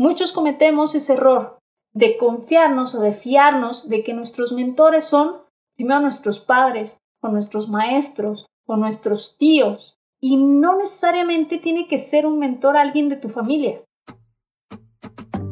Muchos cometemos ese error de confiarnos o de fiarnos de que nuestros mentores son primero nuestros padres o nuestros maestros o nuestros tíos y no necesariamente tiene que ser un mentor alguien de tu familia.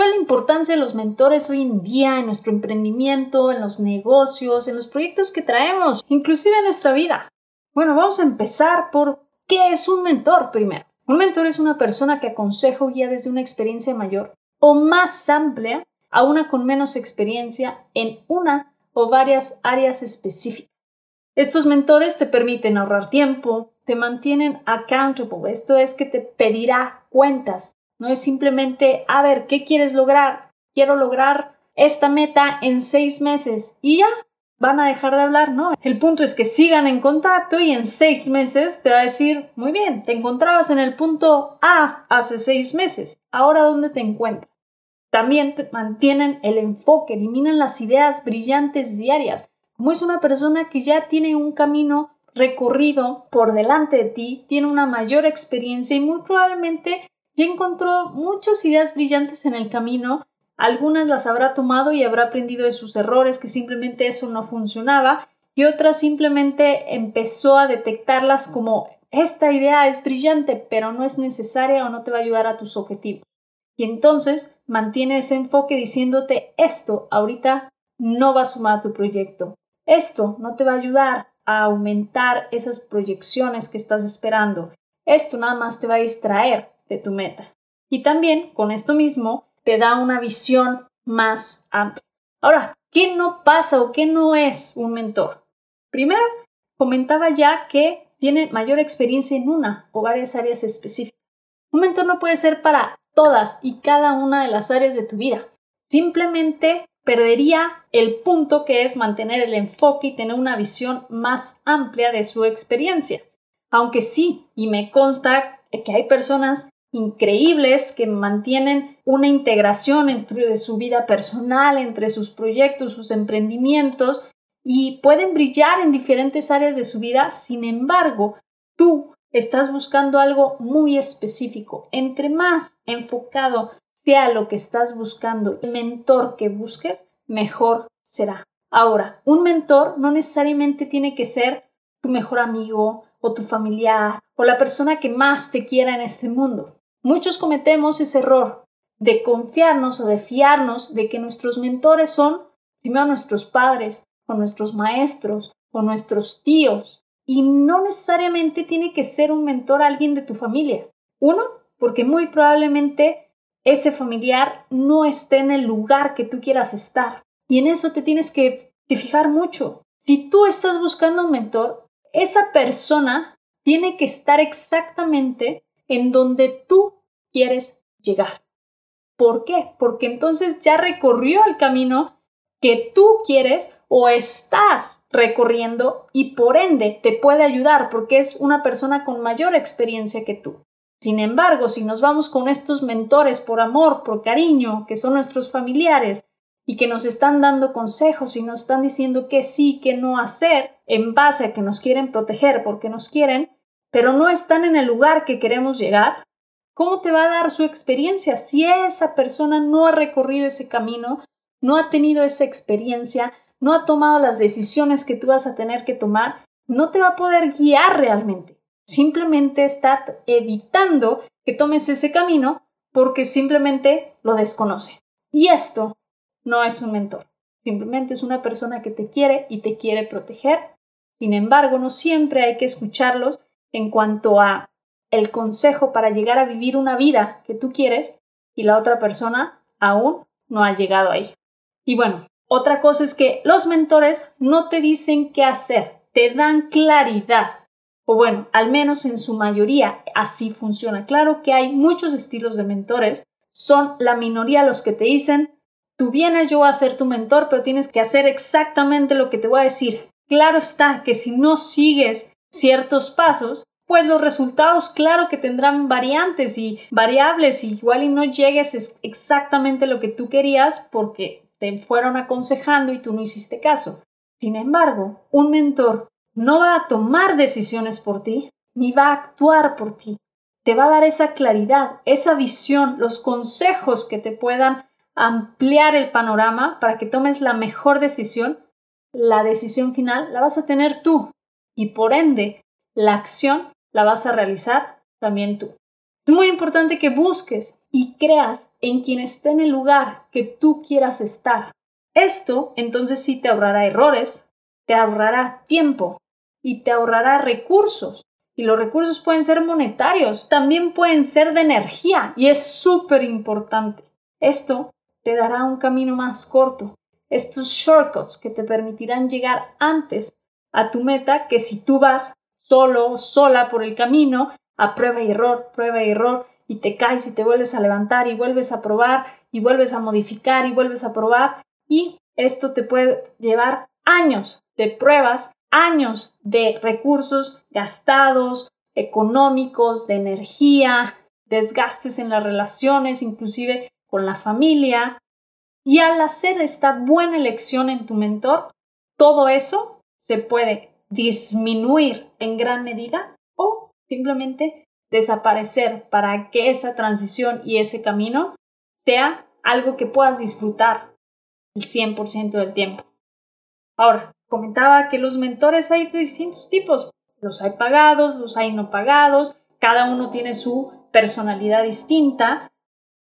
¿Cuál es la importancia de los mentores hoy en día en nuestro emprendimiento, en los negocios, en los proyectos que traemos, inclusive en nuestra vida? Bueno, vamos a empezar por qué es un mentor primero. Un mentor es una persona que aconseja o guía desde una experiencia mayor o más amplia a una con menos experiencia en una o varias áreas específicas. Estos mentores te permiten ahorrar tiempo, te mantienen accountable, esto es que te pedirá cuentas, no es simplemente, a ver, ¿qué quieres lograr? Quiero lograr esta meta en seis meses y ya van a dejar de hablar, no. El punto es que sigan en contacto y en seis meses te va a decir, muy bien, te encontrabas en el punto A hace seis meses, ahora ¿dónde te encuentras? También mantienen el enfoque, eliminan las ideas brillantes diarias. Como es una persona que ya tiene un camino recorrido por delante de ti, tiene una mayor experiencia y muy probablemente ya encontró muchas ideas brillantes en el camino, algunas las habrá tomado y habrá aprendido de sus errores, que simplemente eso no funcionaba, y otras simplemente empezó a detectarlas como esta idea es brillante, pero no es necesaria o no te va a ayudar a tus objetivos. Y entonces mantiene ese enfoque diciéndote esto ahorita no va a sumar a tu proyecto. Esto no te va a ayudar a aumentar esas proyecciones que estás esperando. Esto nada más te va a distraer de tu meta. Y también con esto mismo te da una visión más amplia. Ahora, ¿qué no pasa o qué no es un mentor? Primero, comentaba ya que tiene mayor experiencia en una o varias áreas específicas. Un mentor no puede ser para todas y cada una de las áreas de tu vida. Simplemente perdería el punto que es mantener el enfoque y tener una visión más amplia de su experiencia. Aunque sí, y me consta que hay personas increíbles que mantienen una integración entre su vida personal, entre sus proyectos, sus emprendimientos y pueden brillar en diferentes áreas de su vida. Sin embargo, tú estás buscando algo muy específico. Entre más enfocado sea lo que estás buscando, el mentor que busques, mejor será. Ahora, un mentor no necesariamente tiene que ser tu mejor amigo o tu familiar o la persona que más te quiera en este mundo. Muchos cometemos ese error de confiarnos o de fiarnos de que nuestros mentores son primero nuestros padres o nuestros maestros o nuestros tíos y no necesariamente tiene que ser un mentor alguien de tu familia. Uno, porque muy probablemente ese familiar no esté en el lugar que tú quieras estar y en eso te tienes que, que fijar mucho. Si tú estás buscando un mentor, esa persona tiene que estar exactamente en donde tú quieres llegar. ¿Por qué? Porque entonces ya recorrió el camino que tú quieres o estás recorriendo y por ende te puede ayudar porque es una persona con mayor experiencia que tú. Sin embargo, si nos vamos con estos mentores por amor, por cariño, que son nuestros familiares, y que nos están dando consejos y nos están diciendo qué sí, qué no hacer, en base a que nos quieren proteger porque nos quieren, pero no están en el lugar que queremos llegar, ¿cómo te va a dar su experiencia si esa persona no ha recorrido ese camino, no ha tenido esa experiencia, no ha tomado las decisiones que tú vas a tener que tomar? No te va a poder guiar realmente. Simplemente está evitando que tomes ese camino porque simplemente lo desconoce. Y esto no es un mentor. Simplemente es una persona que te quiere y te quiere proteger. Sin embargo, no siempre hay que escucharlos en cuanto a el consejo para llegar a vivir una vida que tú quieres y la otra persona aún no ha llegado ahí. Y bueno, otra cosa es que los mentores no te dicen qué hacer, te dan claridad. O bueno, al menos en su mayoría así funciona. Claro que hay muchos estilos de mentores. son la minoría los que te dicen, tú vienes, yo a ser tu mentor, pero tienes que hacer exactamente lo que te voy a decir. Claro está que si no sigues ciertos pasos, pues los resultados claro que tendrán variantes y variables y igual y no llegues exactamente lo que tú querías porque te fueron aconsejando y tú no hiciste caso. Sin embargo, un mentor no va a tomar decisiones por ti, ni va a actuar por ti. Te va a dar esa claridad, esa visión, los consejos que te puedan ampliar el panorama para que tomes la mejor decisión. La decisión final la vas a tener tú y por ende la acción la vas a realizar también tú. Es muy importante que busques y creas en quien esté en el lugar que tú quieras estar. Esto entonces sí te ahorrará errores, te ahorrará tiempo y te ahorrará recursos. Y los recursos pueden ser monetarios, también pueden ser de energía y es súper importante. Esto te dará un camino más corto, estos shortcuts que te permitirán llegar antes a tu meta que si tú vas solo, sola por el camino, a prueba y error, prueba y error, y te caes y te vuelves a levantar y vuelves a probar y vuelves a modificar y vuelves a probar y esto te puede llevar años de pruebas, años de recursos gastados, económicos, de energía, desgastes en las relaciones, inclusive con la familia. Y al hacer esta buena elección en tu mentor, todo eso se puede disminuir en gran medida o simplemente desaparecer para que esa transición y ese camino sea algo que puedas disfrutar el 100% del tiempo. Ahora, comentaba que los mentores hay de distintos tipos. Los hay pagados, los hay no pagados, cada uno tiene su personalidad distinta.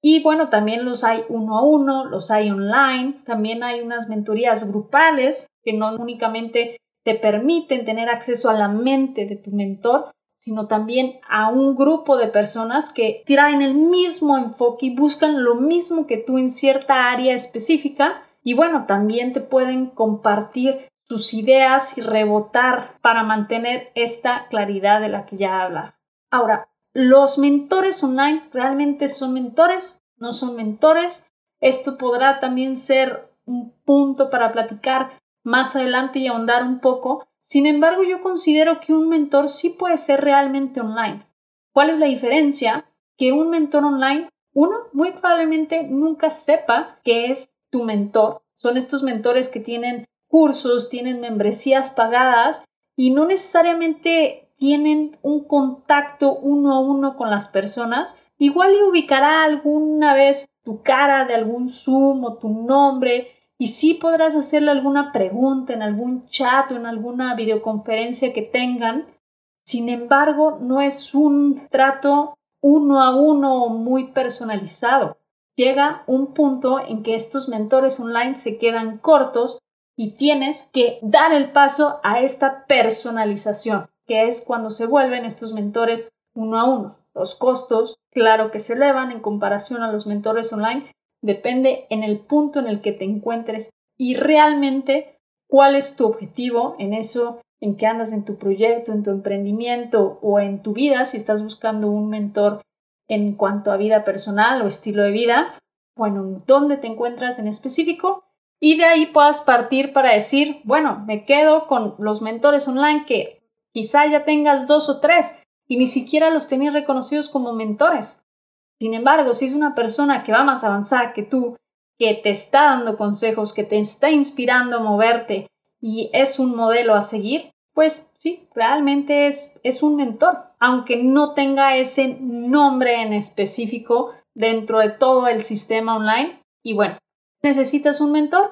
Y bueno, también los hay uno a uno, los hay online, también hay unas mentorías grupales que no únicamente te permiten tener acceso a la mente de tu mentor, sino también a un grupo de personas que traen el mismo enfoque y buscan lo mismo que tú en cierta área específica y bueno, también te pueden compartir sus ideas y rebotar para mantener esta claridad de la que ya habla. Ahora, los mentores online realmente son mentores, no son mentores. Esto podrá también ser un punto para platicar más adelante y ahondar un poco. Sin embargo, yo considero que un mentor sí puede ser realmente online. ¿Cuál es la diferencia? Que un mentor online, uno muy probablemente nunca sepa que es tu mentor. Son estos mentores que tienen cursos, tienen membresías pagadas y no necesariamente tienen un contacto uno a uno con las personas. Igual le ubicará alguna vez tu cara de algún Zoom o tu nombre y sí podrás hacerle alguna pregunta en algún chat o en alguna videoconferencia que tengan. Sin embargo, no es un trato uno a uno muy personalizado llega un punto en que estos mentores online se quedan cortos y tienes que dar el paso a esta personalización, que es cuando se vuelven estos mentores uno a uno. Los costos, claro que se elevan en comparación a los mentores online, depende en el punto en el que te encuentres y realmente cuál es tu objetivo en eso en que andas en tu proyecto, en tu emprendimiento o en tu vida, si estás buscando un mentor en cuanto a vida personal o estilo de vida, bueno, dónde te encuentras en específico y de ahí puedas partir para decir, bueno, me quedo con los mentores online que quizá ya tengas dos o tres y ni siquiera los tenías reconocidos como mentores. Sin embargo, si es una persona que va más avanzada que tú, que te está dando consejos, que te está inspirando a moverte y es un modelo a seguir, pues sí, realmente es, es un mentor, aunque no tenga ese nombre en específico dentro de todo el sistema online. Y bueno, ¿necesitas un mentor?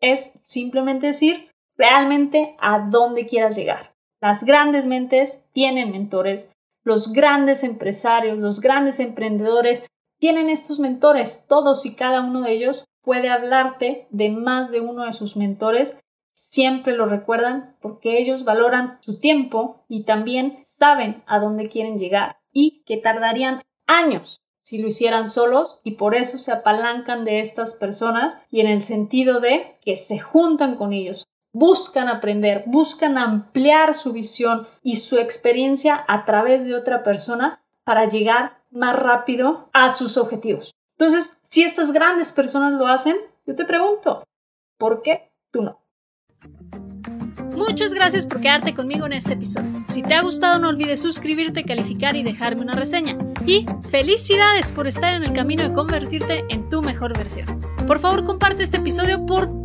Es simplemente decir realmente a dónde quieras llegar. Las grandes mentes tienen mentores, los grandes empresarios, los grandes emprendedores tienen estos mentores, todos y cada uno de ellos puede hablarte de más de uno de sus mentores. Siempre lo recuerdan porque ellos valoran su tiempo y también saben a dónde quieren llegar y que tardarían años si lo hicieran solos y por eso se apalancan de estas personas y en el sentido de que se juntan con ellos, buscan aprender, buscan ampliar su visión y su experiencia a través de otra persona para llegar más rápido a sus objetivos. Entonces, si estas grandes personas lo hacen, yo te pregunto, ¿por qué tú no? Muchas gracias por quedarte conmigo en este episodio. Si te ha gustado no olvides suscribirte, calificar y dejarme una reseña. Y felicidades por estar en el camino de convertirte en tu mejor versión. Por favor comparte este episodio por